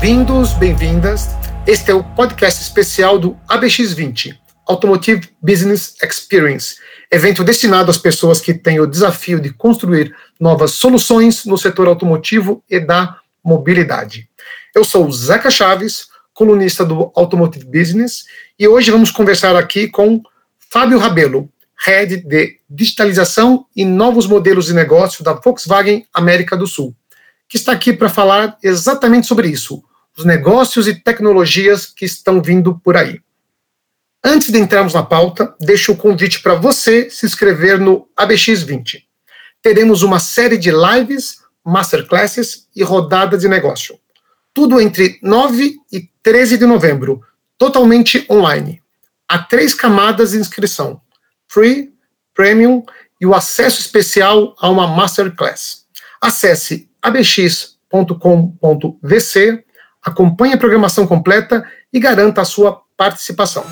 Bem-vindos, bem-vindas. Este é o podcast especial do ABX20, Automotive Business Experience, evento destinado às pessoas que têm o desafio de construir novas soluções no setor automotivo e da mobilidade. Eu sou Zeca Chaves, colunista do Automotive Business, e hoje vamos conversar aqui com Fábio Rabelo, Head de Digitalização e Novos Modelos de Negócio da Volkswagen América do Sul que está aqui para falar exatamente sobre isso, os negócios e tecnologias que estão vindo por aí. Antes de entrarmos na pauta, deixo o convite para você se inscrever no ABX20. Teremos uma série de lives, masterclasses e rodadas de negócio. Tudo entre 9 e 13 de novembro, totalmente online. Há três camadas de inscrição: Free, Premium e o acesso especial a uma masterclass. Acesse abx.com.vc, acompanhe a programação completa e garanta a sua participação.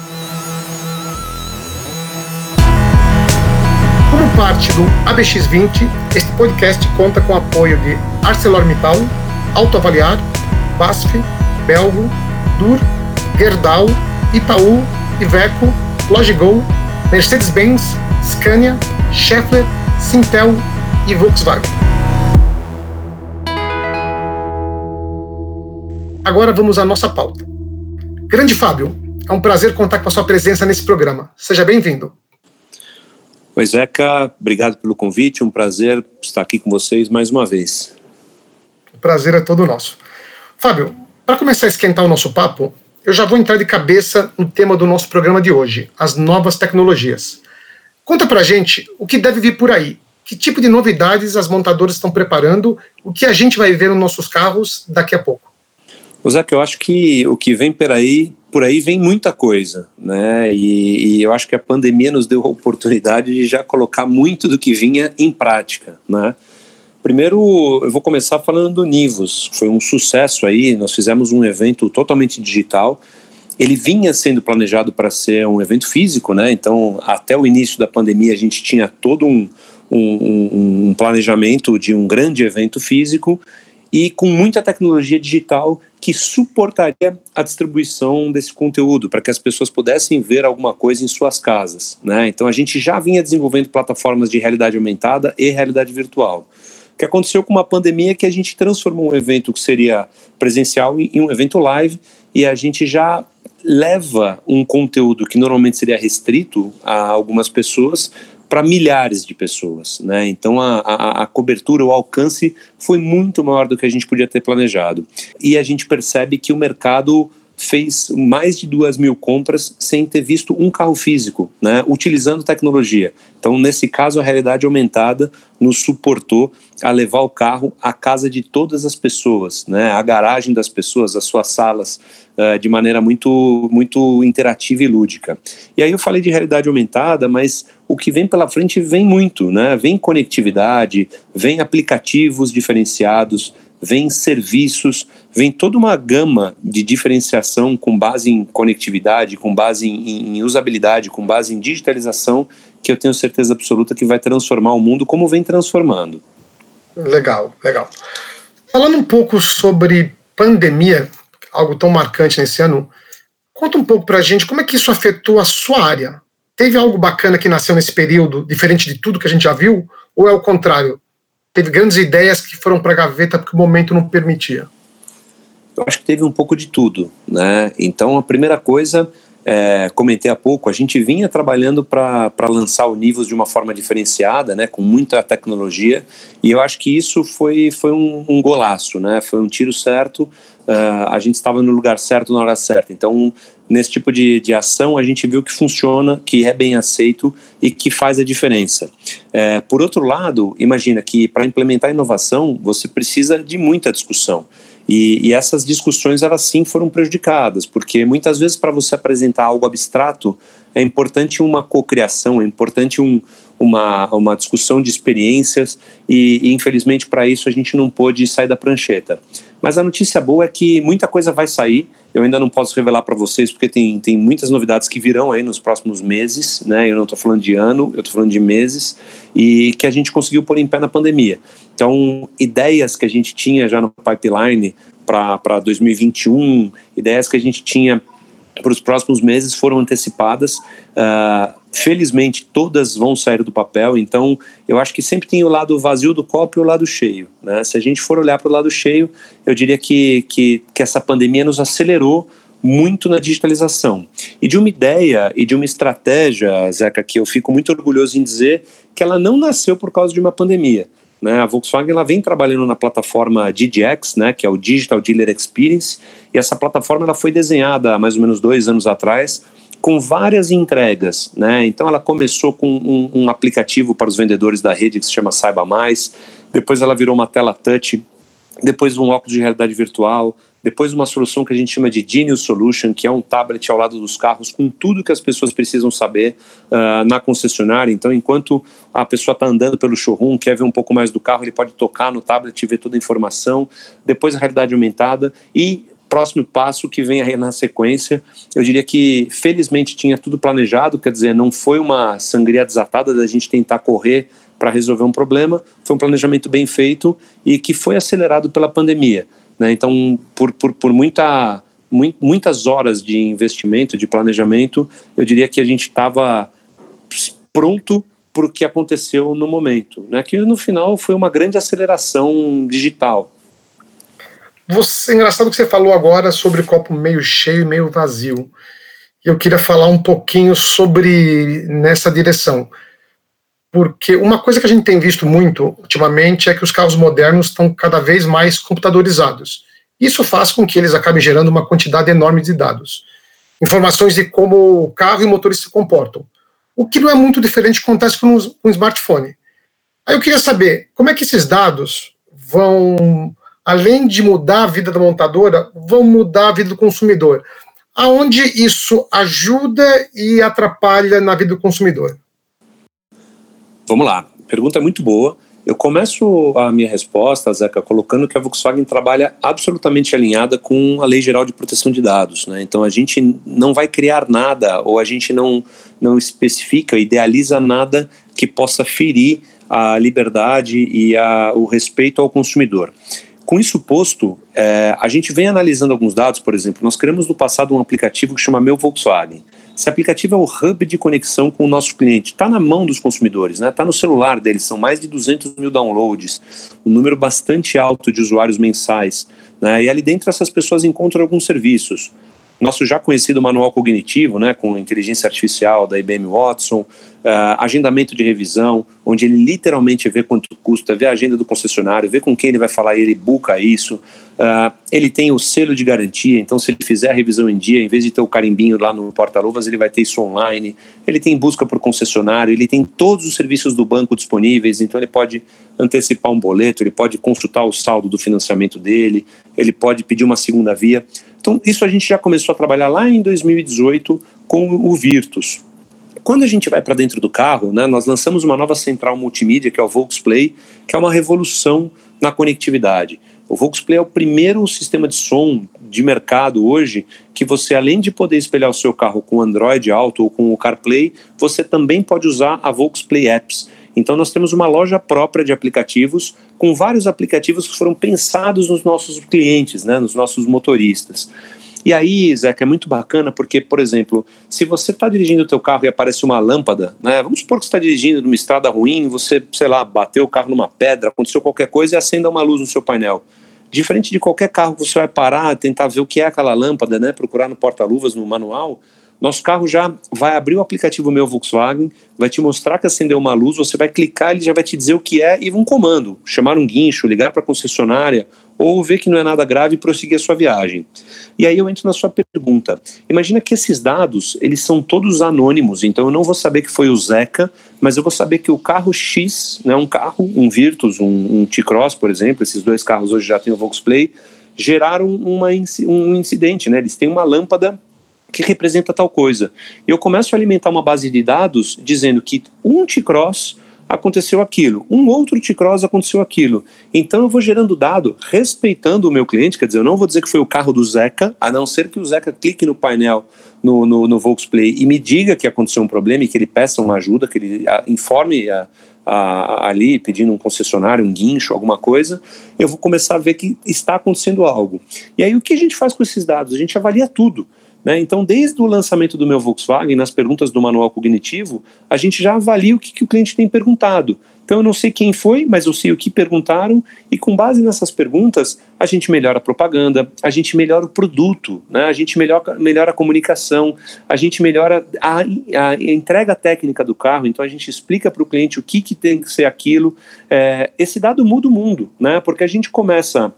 Como parte do ABX20, este podcast conta com o apoio de ArcelorMittal, Autoavaliar, BASF, Belgo, Dur, Gerdau, Itaú, Iveco, Logigol, Mercedes-Benz, Scania, Schaeffler, Sintel e Volkswagen. Agora vamos à nossa pauta. Grande Fábio, é um prazer contar com a sua presença nesse programa. Seja bem-vindo. Oi, Zeca, obrigado pelo convite. Um prazer estar aqui com vocês mais uma vez. O prazer é todo nosso. Fábio, para começar a esquentar o nosso papo, eu já vou entrar de cabeça no tema do nosso programa de hoje, as novas tecnologias. Conta pra gente o que deve vir por aí. Que tipo de novidades as montadoras estão preparando? O que a gente vai ver nos nossos carros daqui a pouco? O Zé, eu acho que o que vem por aí, por aí vem muita coisa, né? E, e, eu acho que a pandemia nos deu a oportunidade de já colocar muito do que vinha em prática, né? Primeiro, eu vou começar falando do Nivus. Foi um sucesso aí. Nós fizemos um evento totalmente digital. Ele vinha sendo planejado para ser um evento físico, né? Então, até o início da pandemia, a gente tinha todo um, um, um planejamento de um grande evento físico e com muita tecnologia digital que suportaria a distribuição desse conteúdo para que as pessoas pudessem ver alguma coisa em suas casas. Né? Então a gente já vinha desenvolvendo plataformas de realidade aumentada e realidade virtual. O que aconteceu com uma pandemia é que a gente transformou um evento que seria presencial em um evento live e a gente já leva um conteúdo que normalmente seria restrito a algumas pessoas para milhares de pessoas, né? Então a, a, a, cobertura, o alcance foi muito maior do que a gente podia ter planejado. E a gente percebe que o mercado fez mais de duas mil compras sem ter visto um carro físico, né, utilizando tecnologia. Então, nesse caso, a realidade aumentada nos suportou a levar o carro à casa de todas as pessoas, né, a garagem das pessoas, as suas salas, uh, de maneira muito, muito interativa e lúdica. E aí eu falei de realidade aumentada, mas o que vem pela frente vem muito, né? Vem conectividade, vem aplicativos diferenciados, vem serviços, vem toda uma gama de diferenciação com base em conectividade, com base em, em, usabilidade, com base em digitalização, que eu tenho certeza absoluta que vai transformar o mundo como vem transformando. Legal, legal. Falando um pouco sobre pandemia, algo tão marcante nesse ano, conta um pouco para a gente como é que isso afetou a sua área. Teve algo bacana que nasceu nesse período, diferente de tudo que a gente já viu, ou é o contrário? teve grandes ideias que foram para a gaveta porque o momento não permitia? Eu acho que teve um pouco de tudo, né? Então a primeira coisa, é, comentei há pouco, a gente vinha trabalhando para lançar o Nivus de uma forma diferenciada, né? Com muita tecnologia e eu acho que isso foi foi um, um golaço, né? Foi um tiro certo. Uh, a gente estava no lugar certo na hora certa. Então nesse tipo de, de ação, a gente viu que funciona, que é bem aceito e que faz a diferença. É, por outro lado, imagina que para implementar inovação, você precisa de muita discussão. E, e, essas discussões, elas sim foram prejudicadas, porque muitas vezes para você apresentar algo abstrato, é importante uma cocriação, é importante um, uma, uma discussão de experiências, e, e infelizmente para isso a gente não pôde sair da prancheta. Mas a notícia boa é que muita coisa vai sair, eu ainda não posso revelar para vocês porque tem, tem muitas novidades que virão aí nos próximos meses, né? Eu não estou falando de ano, eu estou falando de meses e que a gente conseguiu pôr em pé na pandemia. Então, ideias que a gente tinha já no pipeline para 2021, ideias que a gente tinha para os próximos meses foram antecipadas. Uh, felizmente, todas vão sair do papel, então eu acho que sempre tem o lado vazio do copo e o lado cheio. Né? Se a gente for olhar para o lado cheio, eu diria que, que, que essa pandemia nos acelerou muito na digitalização. E de uma ideia e de uma estratégia, Zeca, que eu fico muito orgulhoso em dizer que ela não nasceu por causa de uma pandemia. Né? A Volkswagen ela vem trabalhando na plataforma DDX, né, que é o Digital Dealer Experience, e essa plataforma ela foi desenhada há mais ou menos dois anos atrás com várias entregas. Né? Então ela começou com um, um aplicativo para os vendedores da rede que se chama Saiba Mais, depois ela virou uma tela touch, depois um óculos de realidade virtual, depois uma solução que a gente chama de Genius Solution, que é um tablet ao lado dos carros com tudo que as pessoas precisam saber uh, na concessionária. Então, enquanto a pessoa está andando pelo showroom, quer ver um pouco mais do carro, ele pode tocar no tablet e ver toda a informação. Depois a realidade aumentada e próximo passo que vem aí na sequência, eu diria que felizmente tinha tudo planejado, quer dizer, não foi uma sangria desatada da gente tentar correr para resolver um problema, foi um planejamento bem feito e que foi acelerado pela pandemia. Né? Então, por, por, por muita, muitas horas de investimento, de planejamento, eu diria que a gente estava pronto para o que aconteceu no momento, né? que no final foi uma grande aceleração digital. Você, engraçado que você falou agora sobre copo meio cheio e meio vazio. Eu queria falar um pouquinho sobre nessa direção porque uma coisa que a gente tem visto muito ultimamente é que os carros modernos estão cada vez mais computadorizados. Isso faz com que eles acabem gerando uma quantidade enorme de dados. Informações de como o carro e o motorista se comportam. O que não é muito diferente acontece com um smartphone. Aí eu queria saber como é que esses dados vão, além de mudar a vida da montadora, vão mudar a vida do consumidor. Aonde isso ajuda e atrapalha na vida do consumidor? Vamos lá, pergunta muito boa. Eu começo a minha resposta, Zeca, colocando que a Volkswagen trabalha absolutamente alinhada com a Lei Geral de Proteção de Dados. Né? Então a gente não vai criar nada ou a gente não, não especifica, idealiza nada que possa ferir a liberdade e a, o respeito ao consumidor. Com isso posto, é, a gente vem analisando alguns dados, por exemplo, nós criamos no passado um aplicativo que chama Meu Volkswagen. Esse aplicativo é o hub de conexão com o nosso cliente. Está na mão dos consumidores, está né? Tá no celular deles. São mais de 200 mil downloads, um número bastante alto de usuários mensais. Né? E ali dentro essas pessoas encontram alguns serviços nosso já conhecido manual cognitivo, né, com inteligência artificial da IBM Watson, uh, agendamento de revisão, onde ele literalmente vê quanto custa, vê a agenda do concessionário, vê com quem ele vai falar ele buca isso. Uh, ele tem o selo de garantia, então se ele fizer a revisão em dia, em vez de ter o carimbinho lá no porta-luvas, ele vai ter isso online. Ele tem busca por concessionário, ele tem todos os serviços do banco disponíveis, então ele pode antecipar um boleto, ele pode consultar o saldo do financiamento dele, ele pode pedir uma segunda via. Então, isso a gente já começou a trabalhar lá em 2018 com o Virtus. Quando a gente vai para dentro do carro, né, nós lançamos uma nova central multimídia, que é o Volksplay, que é uma revolução na conectividade. O Volksplay é o primeiro sistema de som de mercado hoje que você, além de poder espelhar o seu carro com Android Auto ou com o CarPlay, você também pode usar a Volksplay Apps. Então, nós temos uma loja própria de aplicativos, com vários aplicativos que foram pensados nos nossos clientes, né, nos nossos motoristas. E aí, Zeca, é muito bacana porque, por exemplo, se você está dirigindo o teu carro e aparece uma lâmpada, né, vamos supor que você está dirigindo numa estrada ruim, você, sei lá, bateu o carro numa pedra, aconteceu qualquer coisa e acenda uma luz no seu painel. Diferente de qualquer carro que você vai parar, tentar ver o que é aquela lâmpada, né, procurar no porta-luvas, no manual, nosso carro já vai abrir o aplicativo Meu Volkswagen, vai te mostrar que acendeu uma luz, você vai clicar, ele já vai te dizer o que é e um comando, chamar um guincho, ligar para a concessionária ou ver que não é nada grave e prosseguir a sua viagem. E aí eu entro na sua pergunta. Imagina que esses dados, eles são todos anônimos, então eu não vou saber que foi o Zeca, mas eu vou saber que o carro X, né, um carro, um Virtus, um, um T-Cross, por exemplo, esses dois carros hoje já têm o Volksplay, geraram uma, um incidente, né? Eles têm uma lâmpada que representa tal coisa. Eu começo a alimentar uma base de dados dizendo que um T-Cross aconteceu aquilo, um outro T-Cross aconteceu aquilo. Então eu vou gerando dado respeitando o meu cliente, quer dizer, eu não vou dizer que foi o carro do Zeca, a não ser que o Zeca clique no painel no, no, no Volksplay e me diga que aconteceu um problema e que ele peça uma ajuda, que ele a, informe a, a, ali pedindo um concessionário, um guincho, alguma coisa, eu vou começar a ver que está acontecendo algo. E aí o que a gente faz com esses dados? A gente avalia tudo. Né? Então, desde o lançamento do meu Volkswagen, nas perguntas do manual cognitivo, a gente já avalia o que, que o cliente tem perguntado. Então eu não sei quem foi, mas eu sei o que perguntaram e com base nessas perguntas a gente melhora a propaganda, a gente melhora o produto, né? a gente melhora, melhora a comunicação, a gente melhora a, a entrega técnica do carro, então a gente explica para o cliente o que, que tem que ser aquilo. É, esse dado muda o mundo, né? porque a gente começa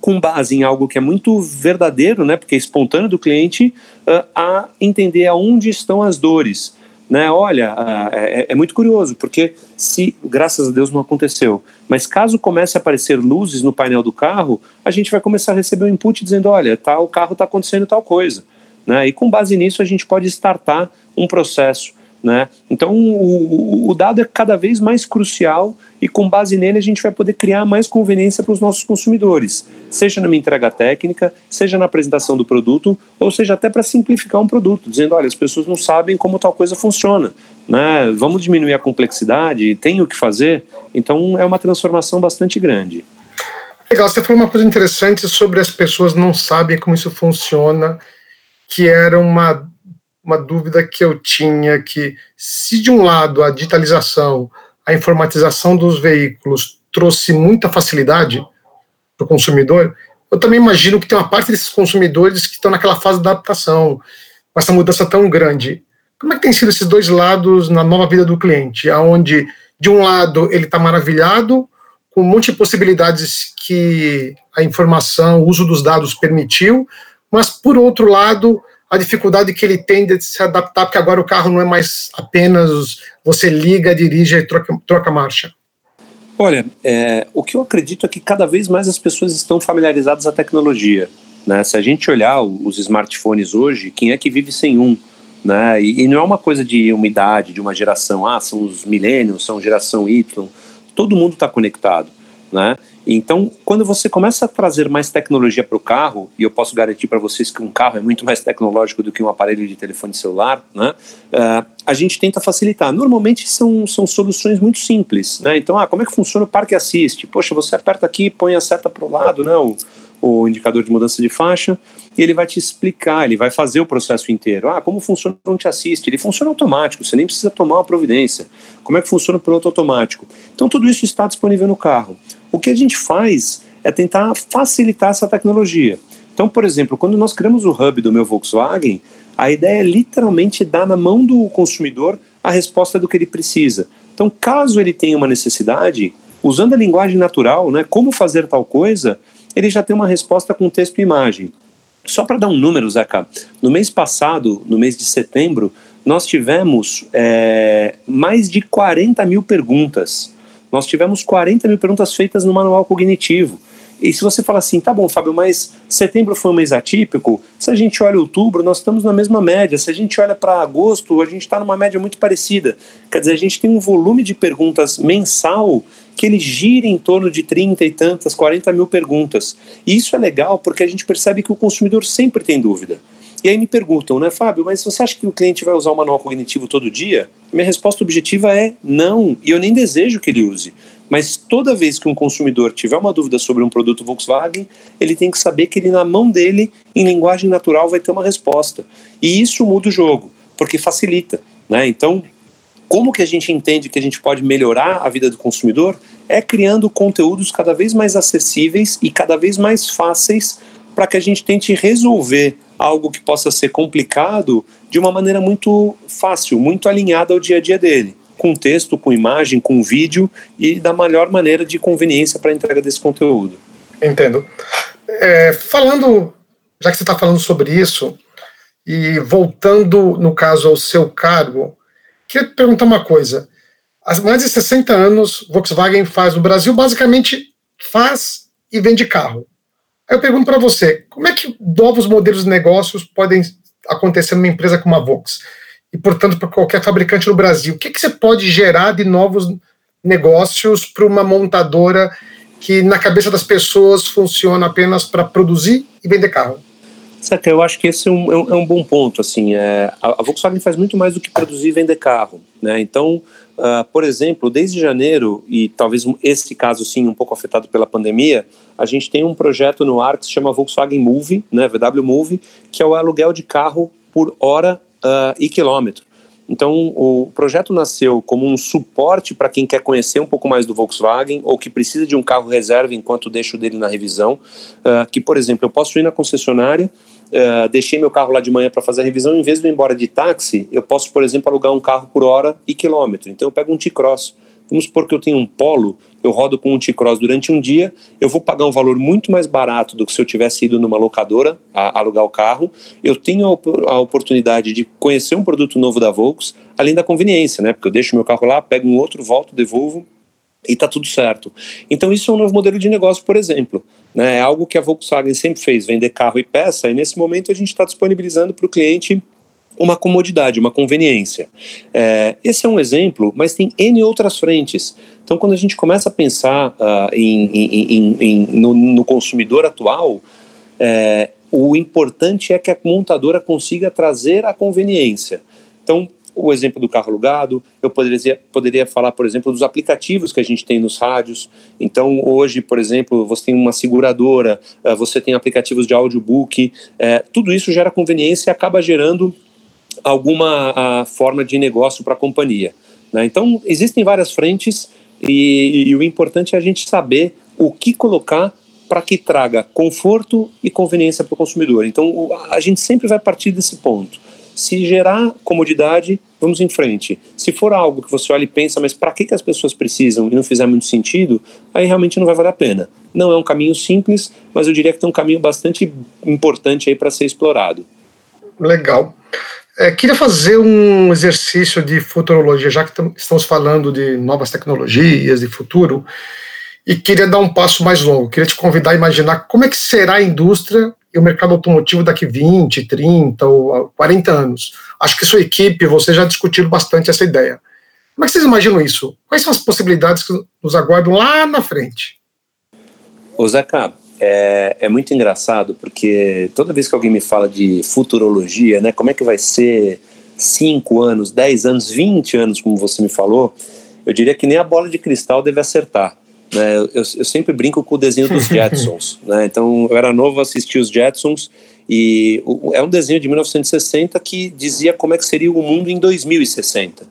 com base em algo que é muito verdadeiro, né, porque é espontâneo do cliente, uh, a entender aonde estão as dores né? Olha, é, é, muito curioso, porque se, graças a Deus, não aconteceu, mas caso comece a aparecer luzes no painel do carro, a gente vai começar a receber um input dizendo, olha, tá, o carro está acontecendo tal coisa. Né? E com base nisso a gente pode startar um processo. Né? Então o, o, dado é cada vez mais crucial e com base nele a gente vai poder criar mais conveniência para os nossos consumidores, seja numa entrega técnica, seja na apresentação do produto, ou seja até para simplificar um produto, dizendo, olha, as pessoas não sabem como tal coisa funciona, né? Vamos diminuir a complexidade, tem o que fazer, então é uma transformação bastante grande. Legal, você falou uma coisa interessante sobre as pessoas não sabem como isso funciona, que era uma uma dúvida que eu tinha que se de um lado a digitalização, a informatização dos veículos trouxe muita facilidade para o consumidor, eu também imagino que tem uma parte desses consumidores que estão naquela fase de adaptação, com essa mudança tão grande. Como é que tem sido esses dois lados na nova vida do cliente, aonde de um lado ele está maravilhado com um monte de possibilidades que a informação, o uso dos dados permitiu, mas por outro lado a dificuldade que ele tem de se adaptar, porque agora o carro não é mais apenas você liga, dirige e troca, troca marcha? Olha, é, o que eu acredito é que cada vez mais as pessoas estão familiarizadas à tecnologia. Né? Se a gente olhar os smartphones hoje, quem é que vive sem um? Né? E, e não é uma coisa de uma idade, de uma geração, ah, são os milênios, são geração Y, todo mundo está conectado. Né? Então, quando você começa a trazer mais tecnologia para o carro, e eu posso garantir para vocês que um carro é muito mais tecnológico do que um aparelho de telefone celular, né? Uh, a gente tenta facilitar. Normalmente são, são soluções muito simples. Né? Então, ah, como é que funciona o parque assiste? Poxa, você aperta aqui, põe a seta para o lado, né? O, indicador de mudança de faixa, e ele vai te explicar, ele vai fazer o processo inteiro. Ah, como funciona o te assiste? Ele funciona automático, você nem precisa tomar uma providência. Como é que funciona o piloto automático? Então, tudo isso está disponível no carro. O que a gente faz é tentar facilitar essa tecnologia. Então, por exemplo, quando nós criamos o hub do meu Volkswagen, a ideia é literalmente dar na mão do consumidor a resposta do que ele precisa. Então, caso ele tenha uma necessidade, usando a linguagem natural, né, como fazer tal coisa, ele já tem uma resposta com texto e imagem. Só para dar um número, Zeca, no mês passado, no mês de setembro, nós tivemos é, mais de 40 mil perguntas nós tivemos 40 mil perguntas feitas no manual cognitivo. E se você fala assim, tá bom, Fábio, mas setembro foi um mês atípico, se a gente olha outubro, nós estamos na mesma média. Se a gente olha para agosto, a gente está numa média muito parecida. Quer dizer, a gente tem um volume de perguntas mensal que ele gira em torno de 30 e tantas, 40 mil perguntas. E isso é legal porque a gente percebe que o consumidor sempre tem dúvida. E aí me perguntam, né, Fábio, mas você acha que o cliente vai usar o manual cognitivo todo dia? Minha resposta objetiva é não, e eu nem desejo que ele use. Mas toda vez que um consumidor tiver uma dúvida sobre um produto Volkswagen, ele tem que saber que ele, na mão dele, em linguagem natural, vai ter uma resposta. E isso muda o jogo, porque facilita. Né? Então, como que a gente entende que a gente pode melhorar a vida do consumidor? É criando conteúdos cada vez mais acessíveis e cada vez mais fáceis para que a gente tente resolver algo que possa ser complicado de uma maneira muito fácil, muito alinhada ao dia a dia dele, com texto, com imagem, com vídeo e da melhor maneira de conveniência para a entrega desse conteúdo. Entendo. É, falando, já que você está falando sobre isso, e voltando, no caso, ao seu cargo, queria perguntar uma coisa. Há mais de 60 anos, Volkswagen faz no Brasil, basicamente faz e vende carro. Aí eu pergunto para você, como é que novos modelos de negócios podem acontecer numa empresa como a Vox? E, portanto, para qualquer fabricante no Brasil. O que, que você pode gerar de novos negócios para uma montadora que, na cabeça das pessoas, funciona apenas para produzir e vender carro? Certo, eu acho que esse é um, é um é bom ponto. Assim, é, a, Volkswagen faz muito mais do que produzir e vender carro. Né? Então, uh, por exemplo, desde janeiro, e talvez esse caso sim um pouco afetado pela pandemia, a gente tem um projeto no ar que se chama Volkswagen Move, né, VW Move, que é o aluguel de carro por hora uh, e quilômetro. Então, o projeto nasceu como um suporte para quem quer conhecer um pouco mais do Volkswagen ou que precisa de um carro reserva enquanto deixo dele na revisão. Uh, que, por exemplo, eu posso ir na concessionária, uh, deixei meu carro lá de manhã para fazer a revisão, em vez de ir embora de táxi, eu posso, por exemplo, alugar um carro por hora e quilômetro. Então, eu pego um T-Cross. Vamos supor que eu tenho um Polo eu rodo com um T-Cross durante um dia, eu vou pagar um valor muito mais barato do que se eu tivesse ido numa locadora a, a alugar o carro. Eu tenho a, a, oportunidade de conhecer um produto novo da Volks, além da conveniência, né? Porque eu deixo meu carro lá, pego um outro, volto, devolvo e está tudo certo. Então isso é um novo modelo de negócio, por exemplo. Né? É algo que a Volkswagen sempre fez, vender carro e peça, e nesse momento a gente está disponibilizando para o cliente uma comodidade, uma conveniência. É, esse é um exemplo, mas tem N outras frentes. Então, quando a gente começa a pensar uh, em, em, em, no, no, consumidor atual, é, o importante é que a montadora consiga trazer a conveniência. Então, o exemplo do carro alugado, eu poderia, poderia falar, por exemplo, dos aplicativos que a gente tem nos rádios. Então, hoje, por exemplo, você tem uma seguradora, uh, você tem aplicativos de audiobook, uh, tudo isso gera conveniência e acaba gerando alguma forma de negócio para a companhia. Né? Então, existem várias frentes e, e o importante é a gente saber o que colocar para que traga conforto e conveniência para o consumidor. Então, a gente sempre vai partir desse ponto. Se gerar comodidade, vamos em frente. Se for algo que você olha e pensa, mas para que, que as pessoas precisam e não fizer muito sentido, aí realmente não vai valer a pena. Não é um caminho simples, mas eu diria que tem um caminho bastante importante aí para ser explorado. Legal. É, queria fazer um exercício de futurologia, já que estamos falando de novas tecnologias, de futuro, e queria dar um passo mais longo. Queria te convidar a imaginar como é que será a indústria e o mercado automotivo daqui 20, 30 ou 40 anos. Acho que sua equipe, você já discutiram bastante essa ideia. Como é que vocês imaginam isso? Quais são as possibilidades que nos aguardam lá na frente? Ô Zeca, é, é, muito engraçado porque toda vez que alguém me fala de futurologia, né, como é que vai ser 5 anos, 10 anos, 20 anos, como você me falou, eu diria que nem a bola de cristal deve acertar. Né? Eu, eu, sempre brinco com o desenho dos Jetsons. né? Então, eu era novo, assisti os Jetsons e o, é um desenho de 1960 que dizia como é que seria o mundo em 2060.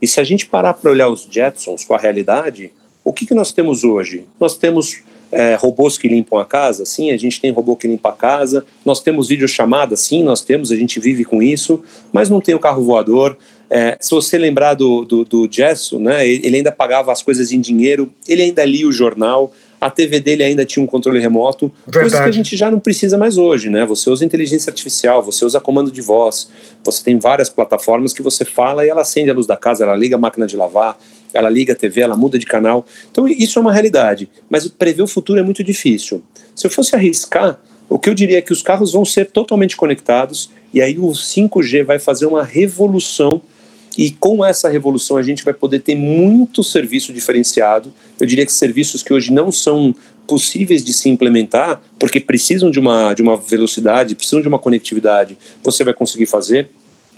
E se a gente parar para olhar os Jetsons com a realidade, o que, que nós temos hoje? Nós temos é, robôs que limpam a casa? Sim, a gente tem robô que limpa a casa. Nós temos videochamada? Sim, nós temos, a gente vive com isso, mas não tem o carro voador. É, se você lembrar do, do, do Gesso, né, ele ainda pagava as coisas em dinheiro, ele ainda lia o jornal, a TV dele ainda tinha um controle remoto, Verdade. coisas que a gente já não precisa mais hoje, né? Você usa inteligência artificial, você usa comando de voz, você tem várias plataformas que você fala e ela acende a luz da casa, ela liga a máquina de lavar, ela liga a TV, ela muda de canal. Então isso é uma realidade, mas prever o futuro é muito difícil. Se eu fosse arriscar, o que eu diria é que os carros vão ser totalmente conectados e aí o 5G vai fazer uma revolução e com essa revolução a gente vai poder ter muito serviço diferenciado. Eu diria que serviços que hoje não são possíveis de se implementar, porque precisam de uma, de uma velocidade, precisam de uma conectividade, você vai conseguir fazer.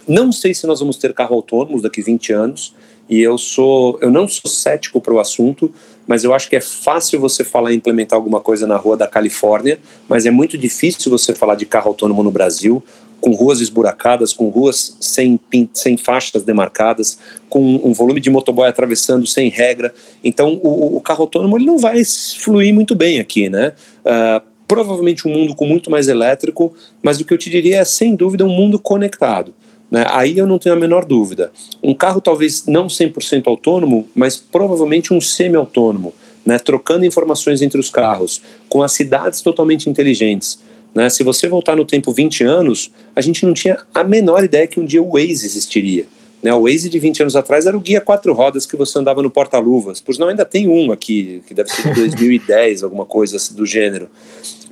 Não sei se nós vamos ter carro autônomos daqui 20 anos, e eu sou, eu não sou cético para o assunto, mas eu acho que é fácil você falar em implementar alguma coisa na rua da Califórnia, mas é muito difícil você falar de carro autônomo no Brasil, com ruas esburacadas, com ruas sem, sem faixas demarcadas, com um volume de motoboy atravessando sem regra. Então, o, o carro autônomo ele não vai fluir muito bem aqui, né? Uh, provavelmente um mundo com muito mais elétrico, mas o que eu te diria é, sem dúvida, um mundo conectado. Né? Aí eu não tenho a menor dúvida. Um carro talvez não 100% autônomo, mas provavelmente um semi-autônomo, né? trocando informações entre os carros, com as cidades totalmente inteligentes. Né? Se você voltar no tempo 20 anos, a gente não tinha a menor ideia que um dia o Waze existiria. Né, o Waze de 20 anos atrás era o guia quatro rodas que você andava no porta-luvas. Por não ainda tem um aqui, que deve ser de 2010, alguma coisa do gênero.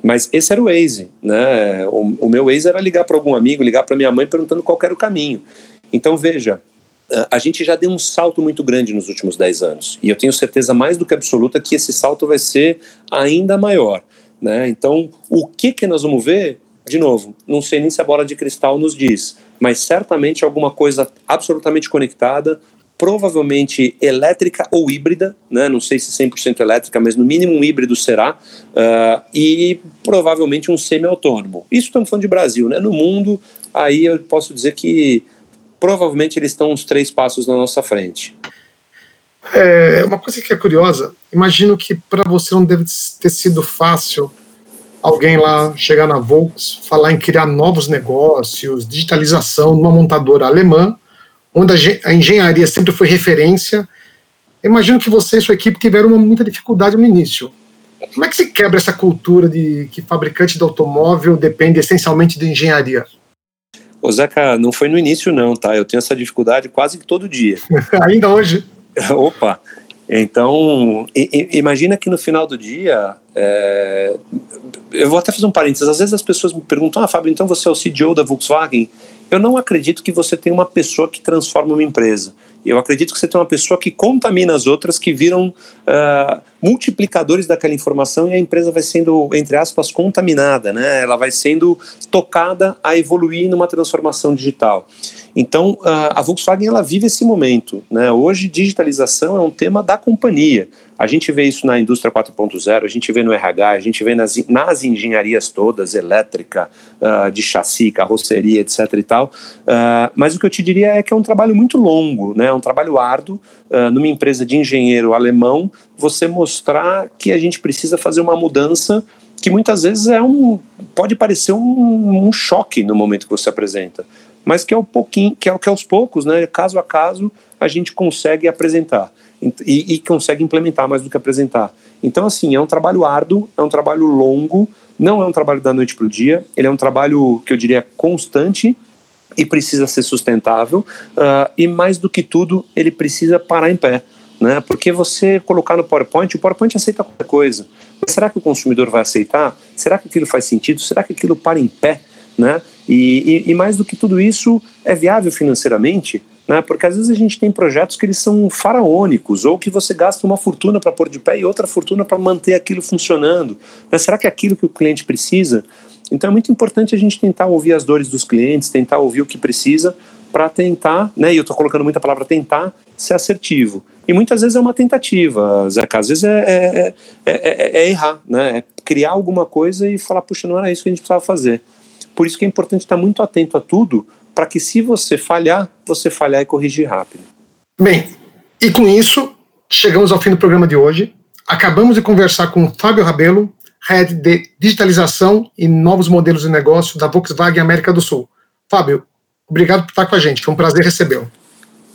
Mas esse era o Waze, né? O, o meu Waze era ligar para algum amigo, ligar para minha mãe perguntando qual era o caminho. Então veja, a gente já deu um salto muito grande nos últimos 10 anos. E eu tenho certeza mais do que absoluta que esse salto vai ser ainda maior. Né? Então, o que, que nós vamos ver? De novo, não sei nem se a bola de cristal nos diz, mas certamente alguma coisa absolutamente conectada, provavelmente elétrica ou híbrida, né? não sei se 100% elétrica, mas no mínimo um híbrido será, uh, e provavelmente um semi-autônomo. Isso estamos falando de Brasil, né? no mundo, aí eu posso dizer que provavelmente eles estão uns três passos na nossa frente. É, uma coisa que é curiosa, imagino que para você não deve ter sido fácil alguém lá chegar na Volks, falar em criar novos negócios, digitalização numa montadora alemã, onde a engenharia sempre foi referência. Imagino que você e sua equipe tiveram uma, muita dificuldade no início. Como é que se quebra essa cultura de que fabricante de automóvel depende essencialmente de engenharia? Ô Zeca, não foi no início não, tá? Eu tenho essa dificuldade quase que todo dia. Ainda hoje? Opa! Então, imagina que no final do dia, é, eu vou até fazer um parênteses, às vezes as pessoas me perguntam, ah Fábio, então você é o CDO da Volkswagen? Eu não acredito que você tem uma pessoa que transforma uma empresa. Eu acredito que você tem uma pessoa que contamina as outras, que viram uh, multiplicadores daquela informação e a empresa vai sendo, entre aspas, contaminada, né? Ela vai sendo tocada a evoluir numa transformação digital. Então, a Volkswagen ela vive esse momento, né? Hoje, digitalização é um tema da companhia. A gente vê isso na indústria 4.0, a gente vê no RH, a gente vê nas, nas engenharias todas, elétrica, uh, de chassi, carroceria, etc. e tal. Uh, mas o que eu te diria é que é um trabalho muito longo, né? É um trabalho árduo. Uh, numa empresa de engenheiro alemão, você mostrar que a gente precisa fazer uma mudança que muitas vezes é um pode parecer um, um choque no momento que você apresenta, mas que é um pouquinho, que é, que é aos poucos, né? Caso a caso, a gente consegue apresentar e, e consegue implementar mais do que apresentar. Então, assim, é um trabalho árduo, é um trabalho longo, não é um trabalho da noite para o dia, ele é um trabalho que eu diria constante e precisa ser sustentável, uh, e mais do que tudo, ele precisa parar em pé. Né? Porque você colocar no PowerPoint, o PowerPoint aceita qualquer coisa. Mas será que o consumidor vai aceitar? Será que aquilo faz sentido? Será que aquilo para em pé? Né? E, e, e mais do que tudo isso, é viável financeiramente? né? Porque às vezes a gente tem projetos que eles são faraônicos, ou que você gasta uma fortuna para pôr de pé e outra fortuna para manter aquilo funcionando. Mas será que é aquilo que o cliente precisa? Então é muito importante a gente tentar ouvir as dores dos clientes, tentar ouvir o que precisa para tentar, né? E eu estou colocando muita palavra tentar ser assertivo. E muitas vezes é uma tentativa, Zeca. Às vezes é, é, é, é, errar, né? É criar alguma coisa e falar, puxa, não era isso que a gente precisava fazer. Por isso que é importante estar muito atento a tudo, para que se você falhar, você falhar e corrigir rápido. Bem, e com isso, chegamos ao fim do programa de hoje. Acabamos de conversar com Fábio Rabelo, Head de Digitalização e Novos Modelos de Negócio da Volkswagen América do Sul. Fábio, obrigado por estar com a gente, foi um prazer recebê-lo.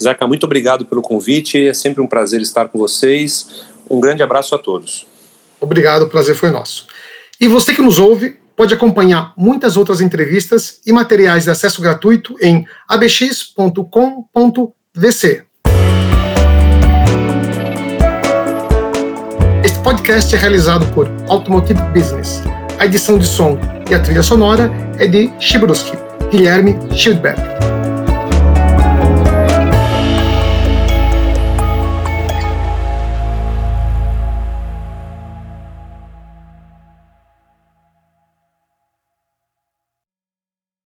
Zeca, muito obrigado pelo convite, é sempre um prazer estar com vocês. Um grande abraço a todos. Obrigado, o prazer foi nosso. E você que nos ouve, pode acompanhar muitas outras entrevistas e materiais de acesso gratuito em abx.com.vc. Este podcast é realizado por Automotive Business. A edição de som e a trilha sonora é de Chibruski, Guilherme Schildberg.